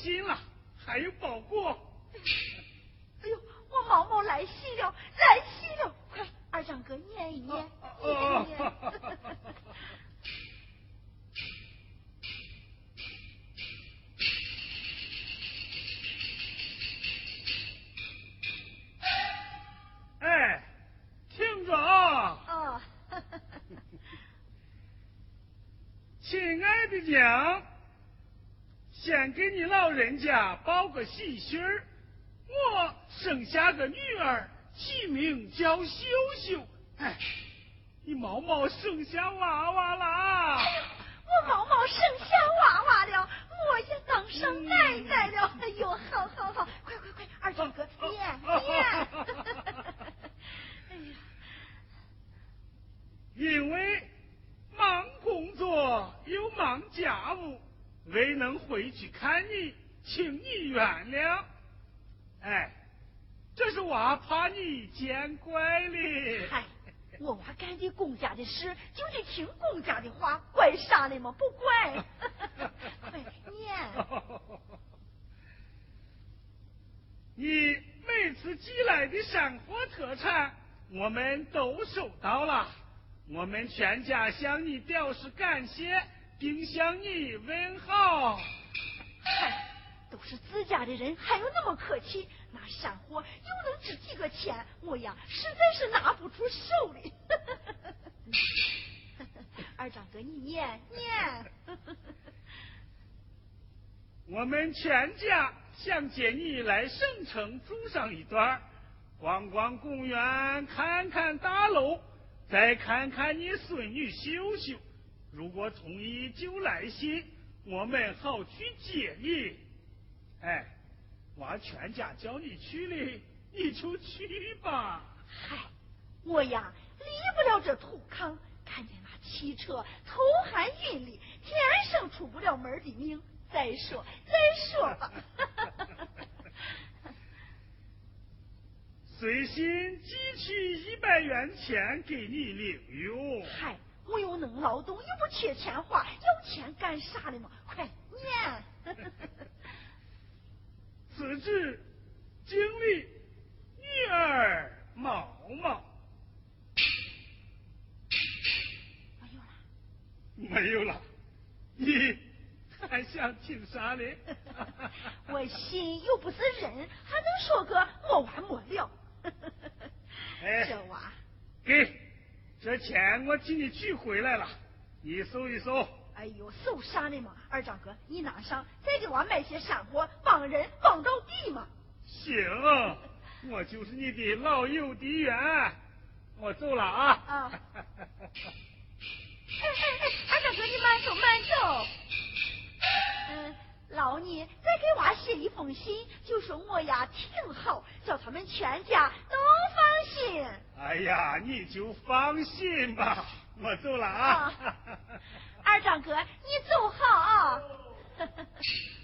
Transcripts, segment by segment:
毛报个喜讯儿，我生下个女儿，起名叫秀秀。哎，你毛毛生下娃娃啦！哎呦，我毛毛生下娃娃了，我也当上奶奶了。哎呦，好好好，快快快，二长哥念念。哎呀，因为忙工作又忙家务，未能回去看你，请你原谅。哎，这是娃怕你见怪了。嗨，我娃干的公家的事，就得听公家的话，怪啥的嘛？不怪。快 念。你每次寄来的山货特产，我们都收到了。我们全家向你表示感谢，并向你问好。嗨，都是自家的人，还有那么客气？那山货又能值几个钱？我呀，实在是拿不出手里。二长哥，你念念。我们全家想接你来省城住上一段，逛逛公园，看看大楼，再看看你孙女秀秀。如果同意就来信，我们好去接你。哎，娃全家叫你去了，你就去吧。嗨，我呀离不了这土炕，看见那汽车头还晕哩，天生出不了门的命。再说再说吧。随心寄去一百元钱给你领用。嗨，我又能劳动，又不缺钱花，要钱干啥的嘛？快念。此致经历女儿毛毛。没有了。没有了，你还想听啥呢？我心又不是人，还能说个没完没了？哎，这娃，给，这钱我替你取回来了，你收一收。哎呦，收啥呢嘛？二长哥，你拿上，再给娃买些山货，帮人帮到底嘛。行，我就是你的老邮递员，我走了啊。啊。哎哎哎，二长哥，你慢走慢走。嗯，老你再给娃写一封信，就说我呀挺好，叫他们全家都放心。哎呀，你就放心吧，我走了啊。啊二长哥，你走好。啊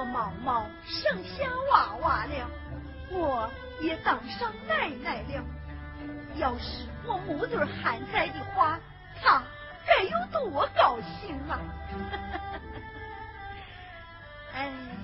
我毛毛生下娃娃了，我也当上奶奶了。要是我母子还在的话，他该有多高兴啊！哎，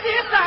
的。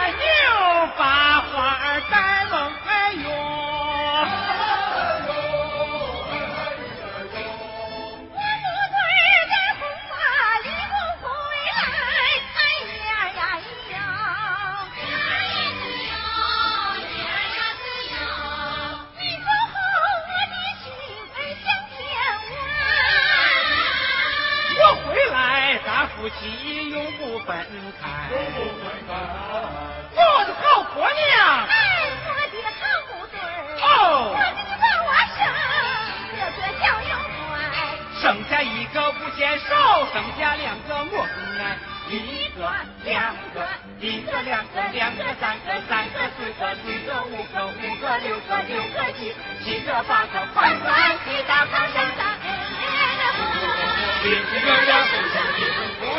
先少生下两个我子儿，一个两个，一个两个，两个三个，三个四个，四个五个，五个六个，六个七，七个八个，快快一大炮声响，哎哎哎，呼呼呼，一个个呼。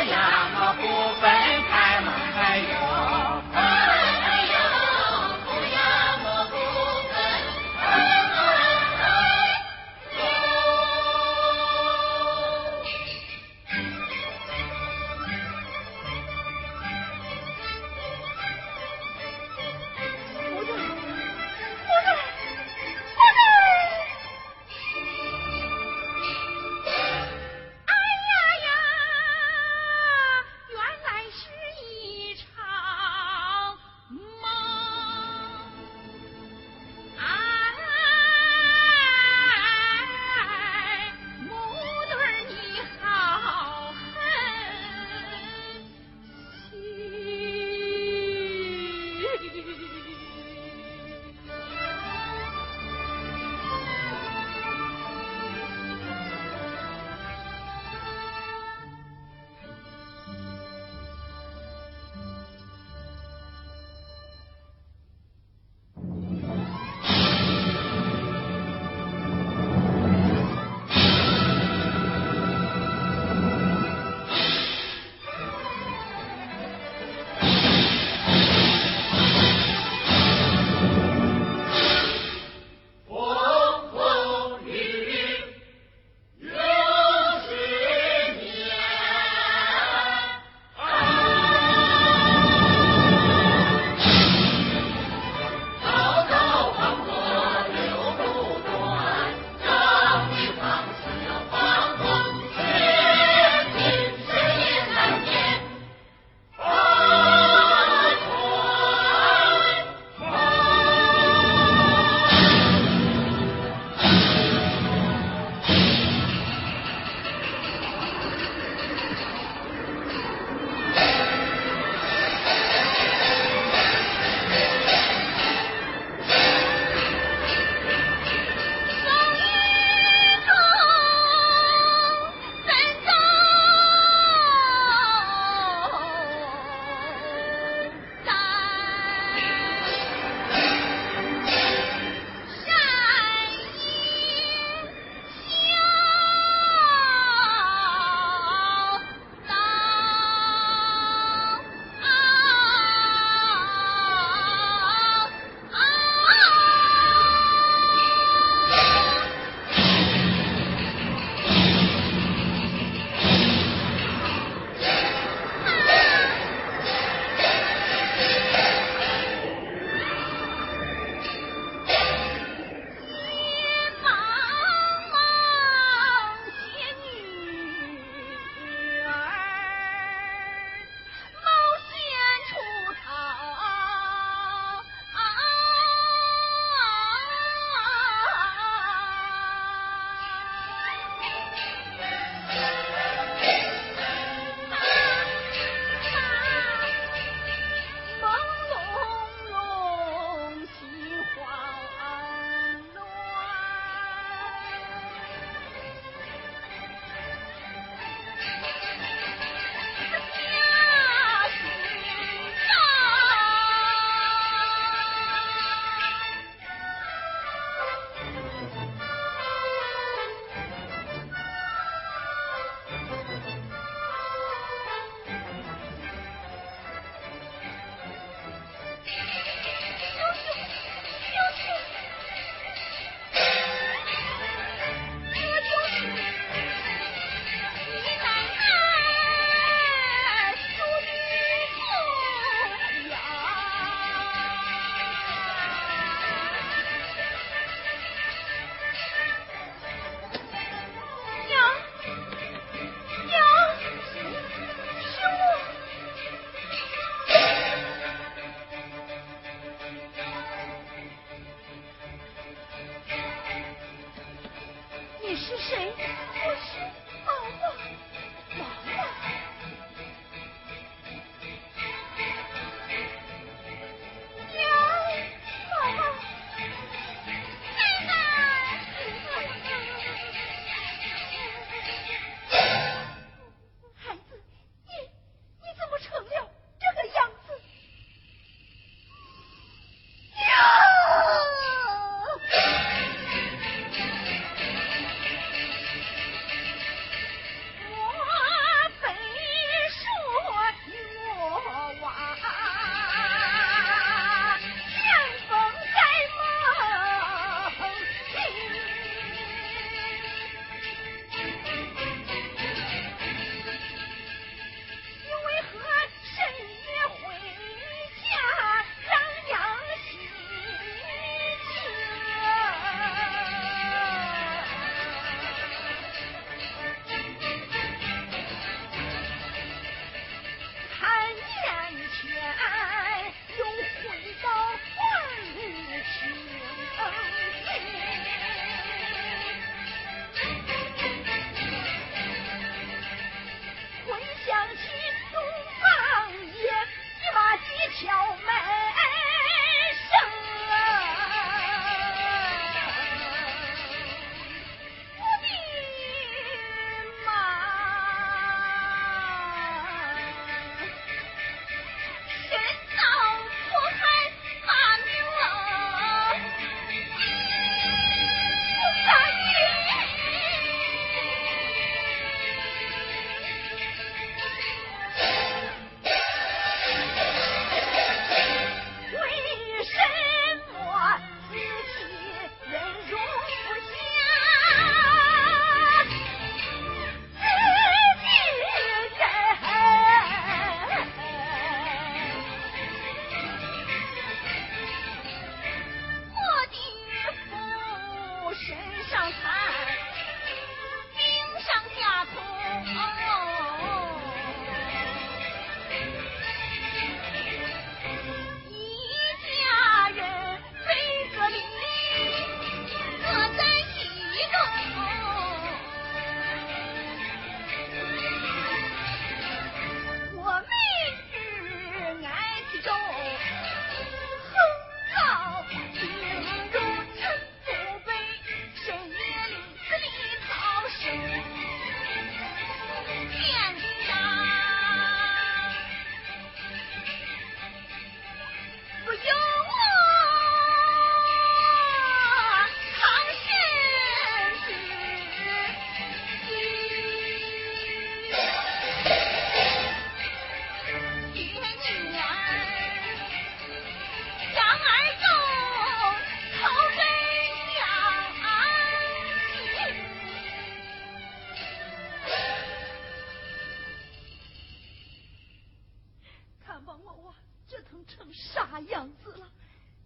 折腾成啥样子了？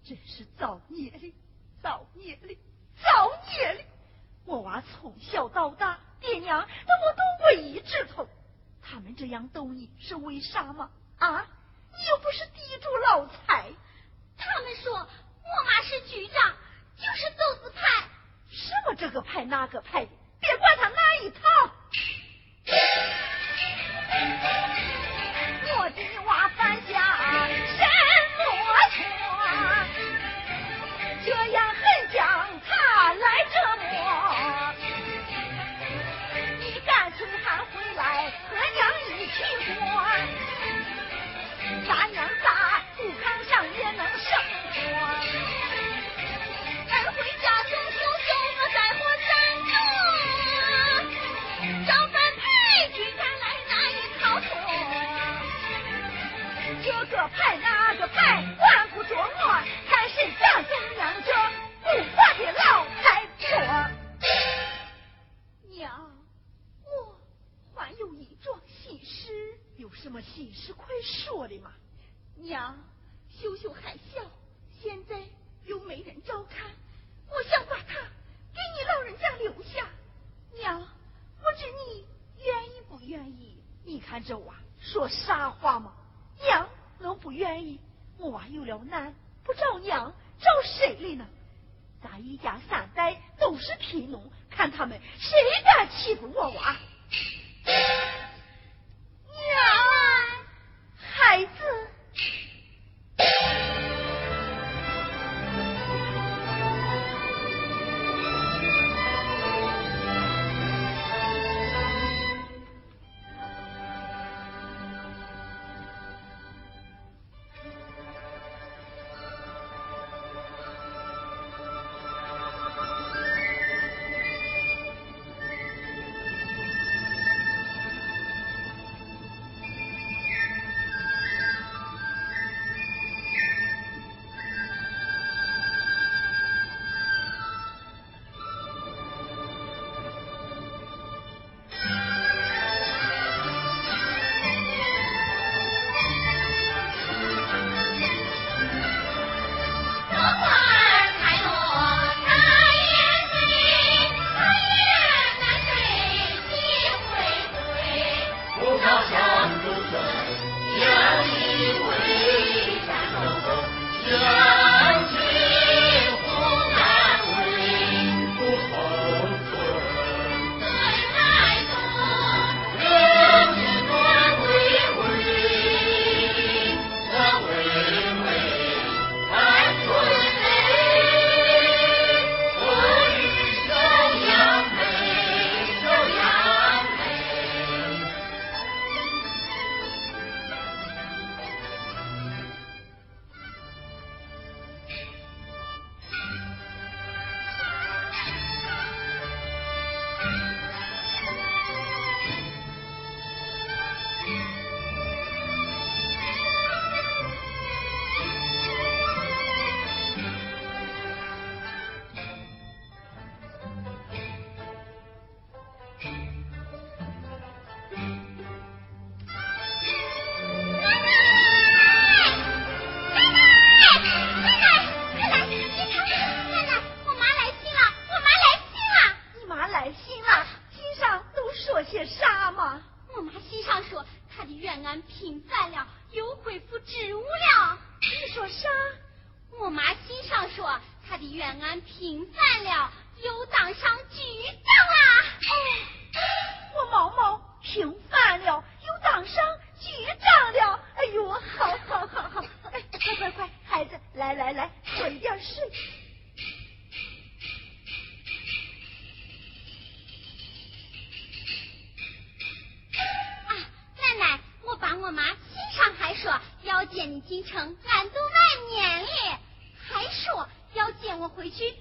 真是造孽哩造孽哩造孽哩我娃从小到大爹娘都没动过一只头。他们这样逗你是为啥吗？啊？你又不是地主老财。他们说我妈是局长就是走资派。什么这个派那个派的别管他哪一套。我的你娃什么心事快说的嘛？娘，秀秀还小，现在又没人照看，我想把她给你老人家留下。娘，不知你愿意不愿意？你看这娃说啥话嘛？娘，能不愿意？我娃有了难，不找娘找谁来呢？咱一家三代都是贫农，看他们谁敢欺负我娃。你进城俺都万年了还说要接我回去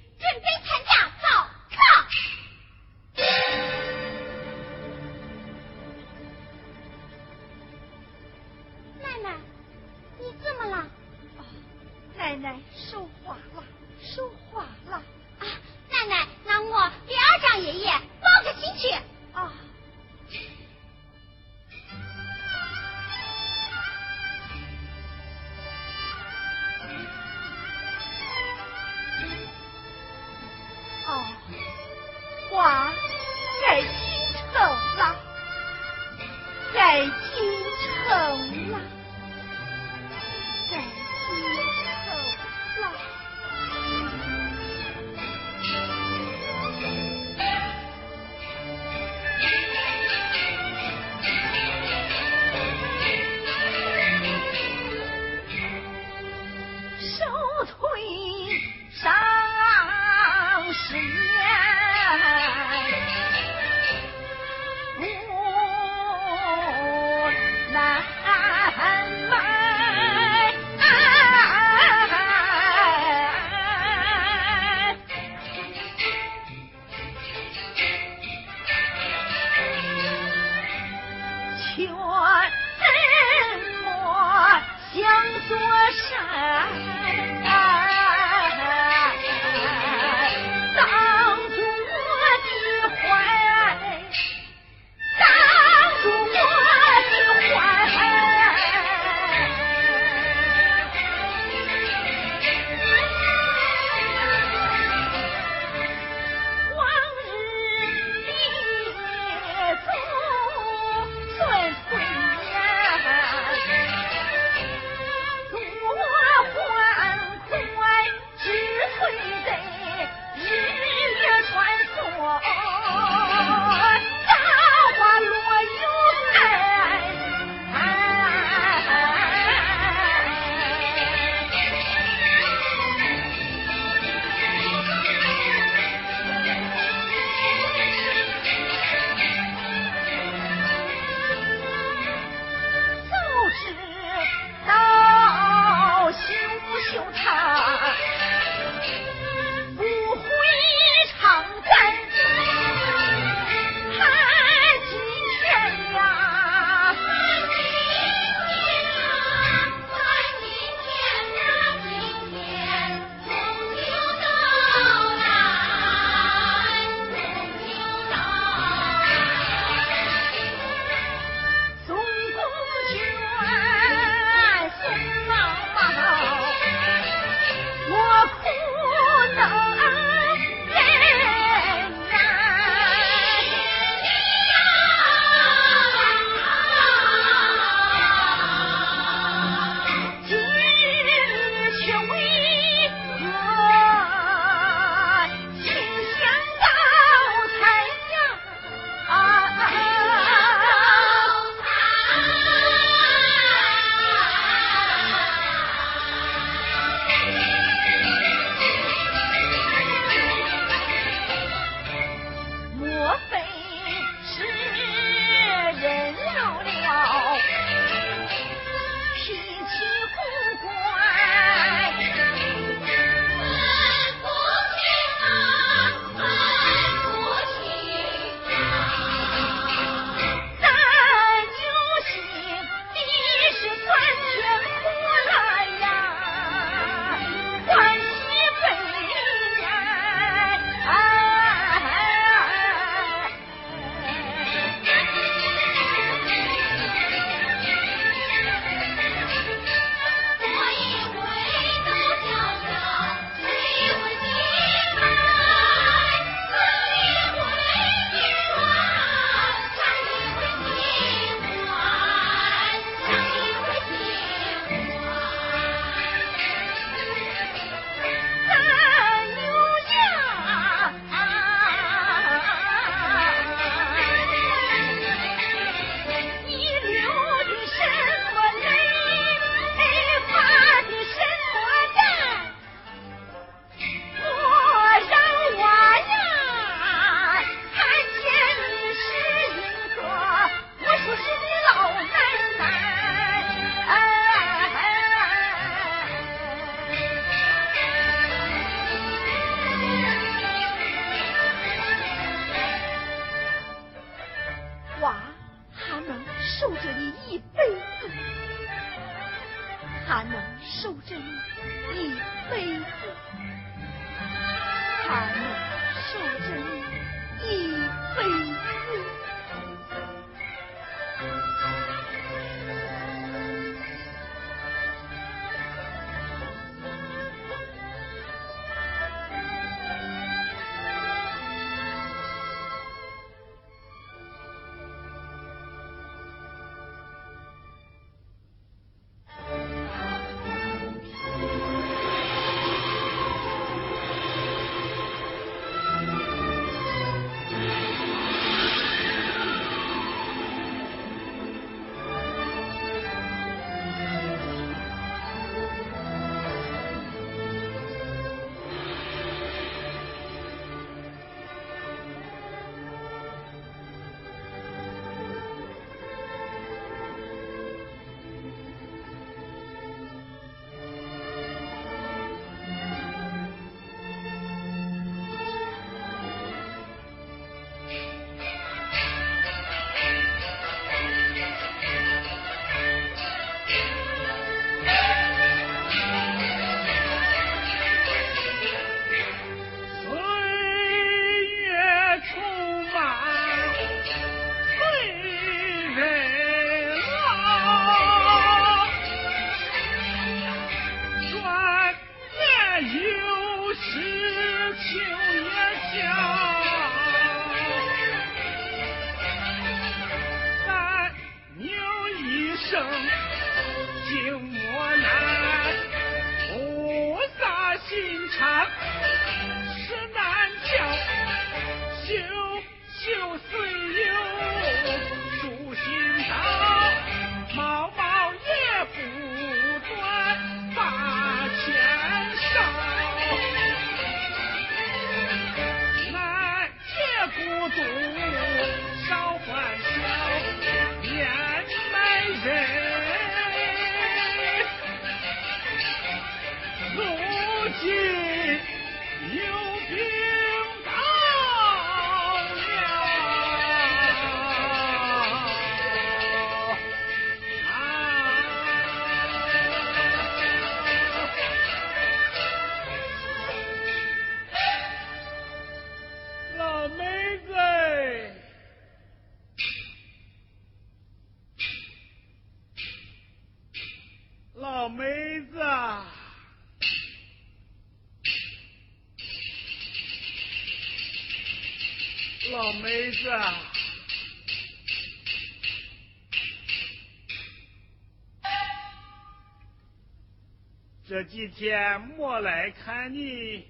这几天没来看你，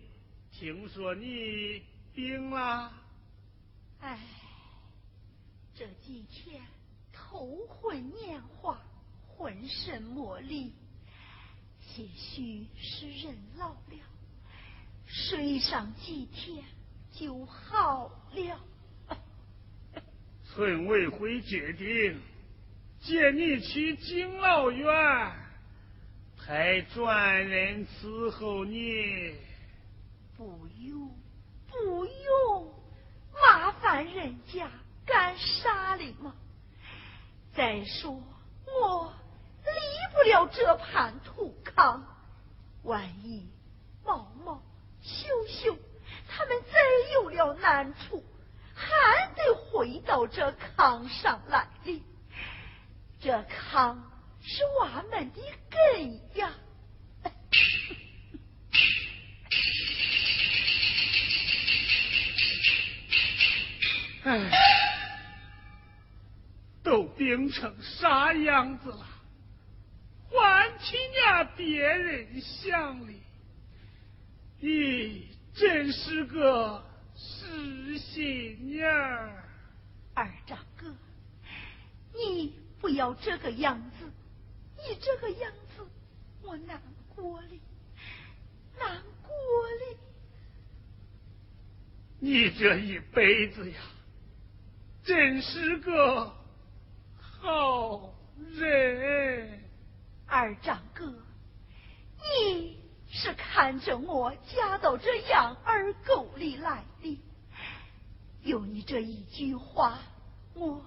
听说你病了。哎，这几天头昏眼花，浑身没力，也许是人老了，睡上几天就好了。村委会决定接你去敬老院。还专人伺候你，不用，不用，麻烦人家干啥哩吗？再说我离不了这盘土炕，万一毛毛、秀秀他们再有了难处，还得回到这炕上来哩。这炕。是我们的根呀！哎，都病成啥样子了，还替伢别人想哩？你真是个死心眼儿！二长哥，你不要这个样子。你这个样子，我难过了，难过了。你这一辈子呀，真是个好人。二长哥，你是看着我嫁到这养儿沟里来的，有你这一句话，我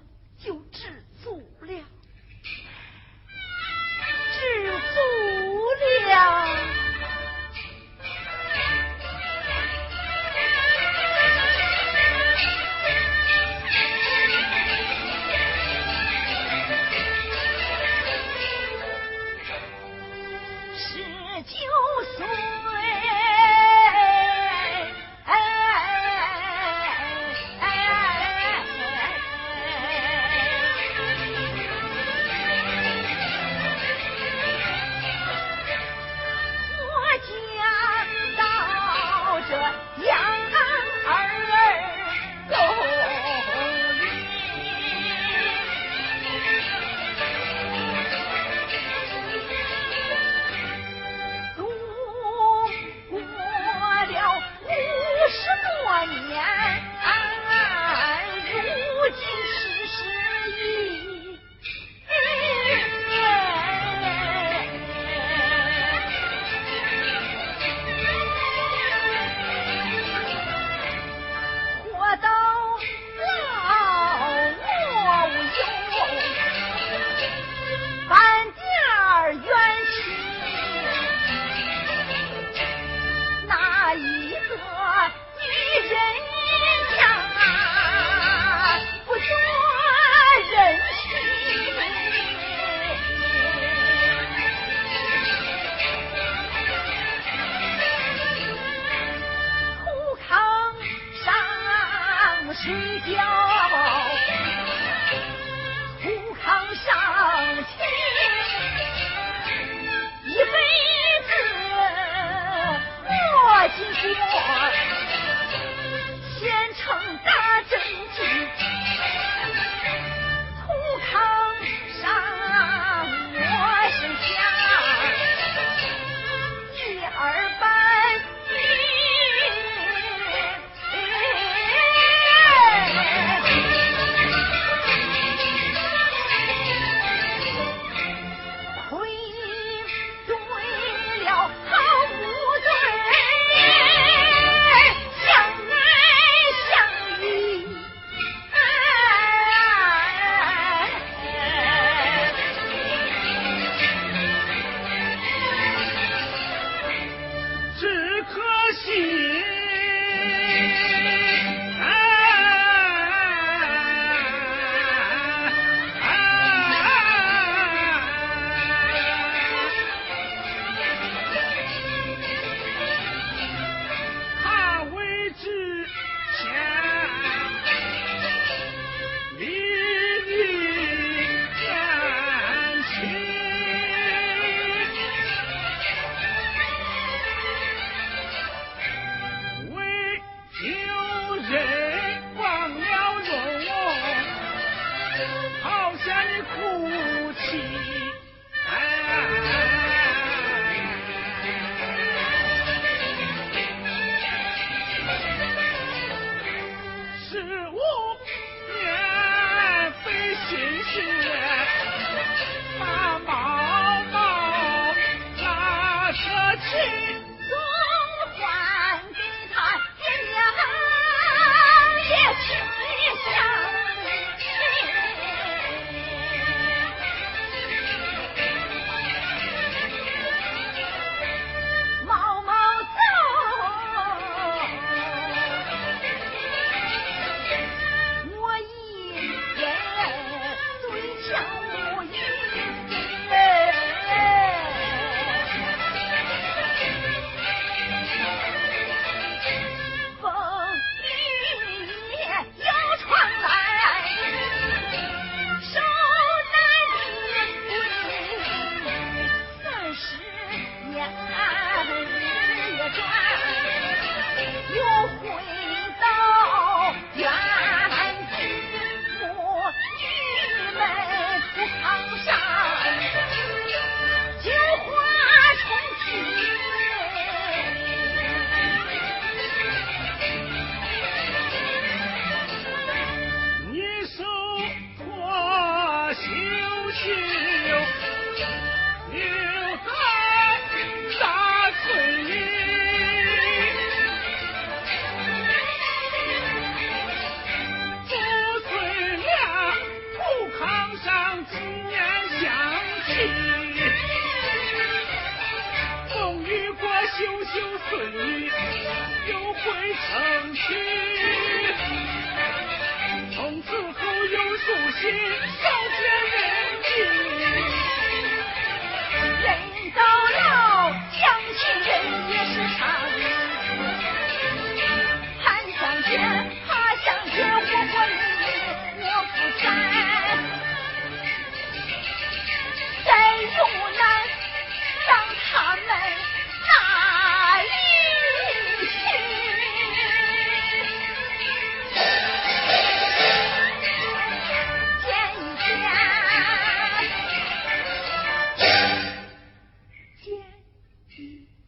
see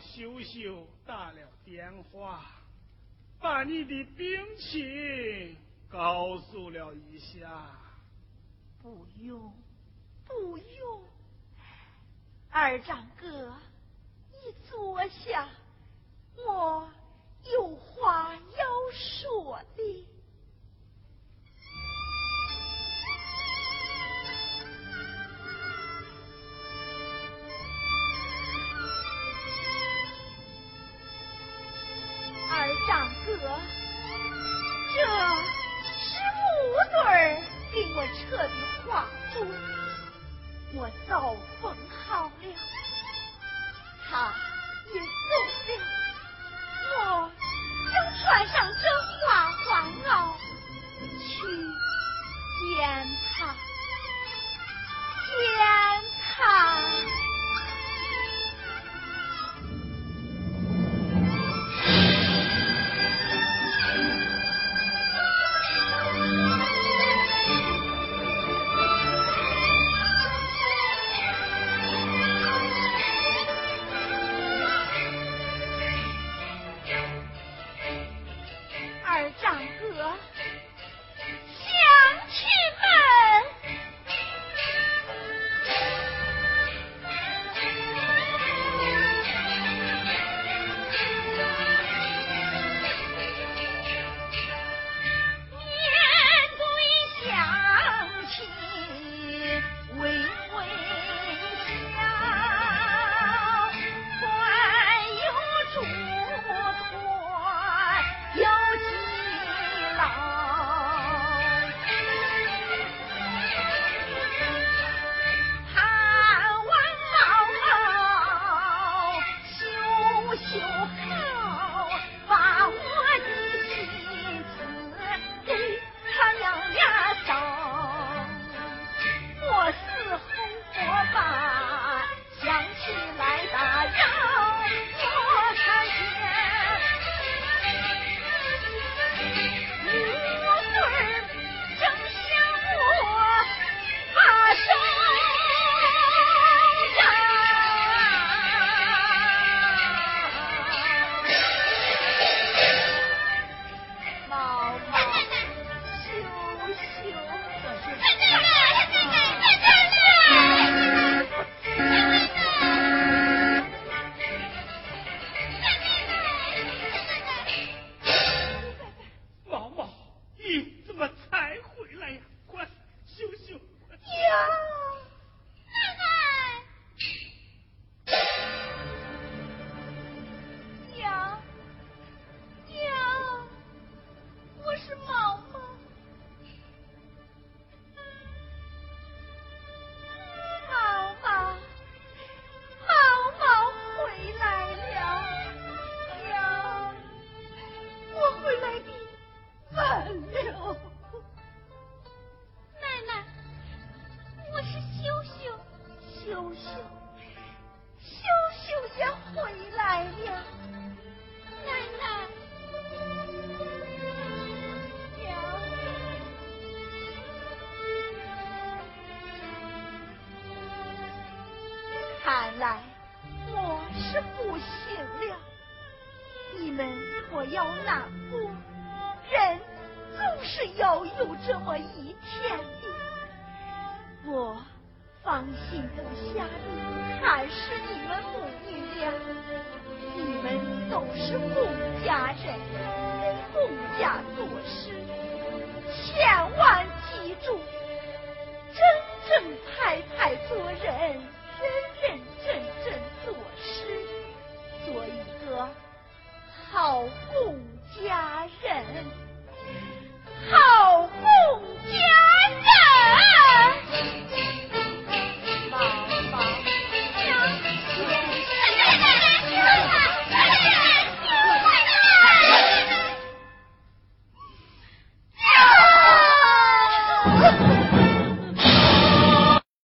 秀秀打了电话。把你的病情告诉了一下。不用。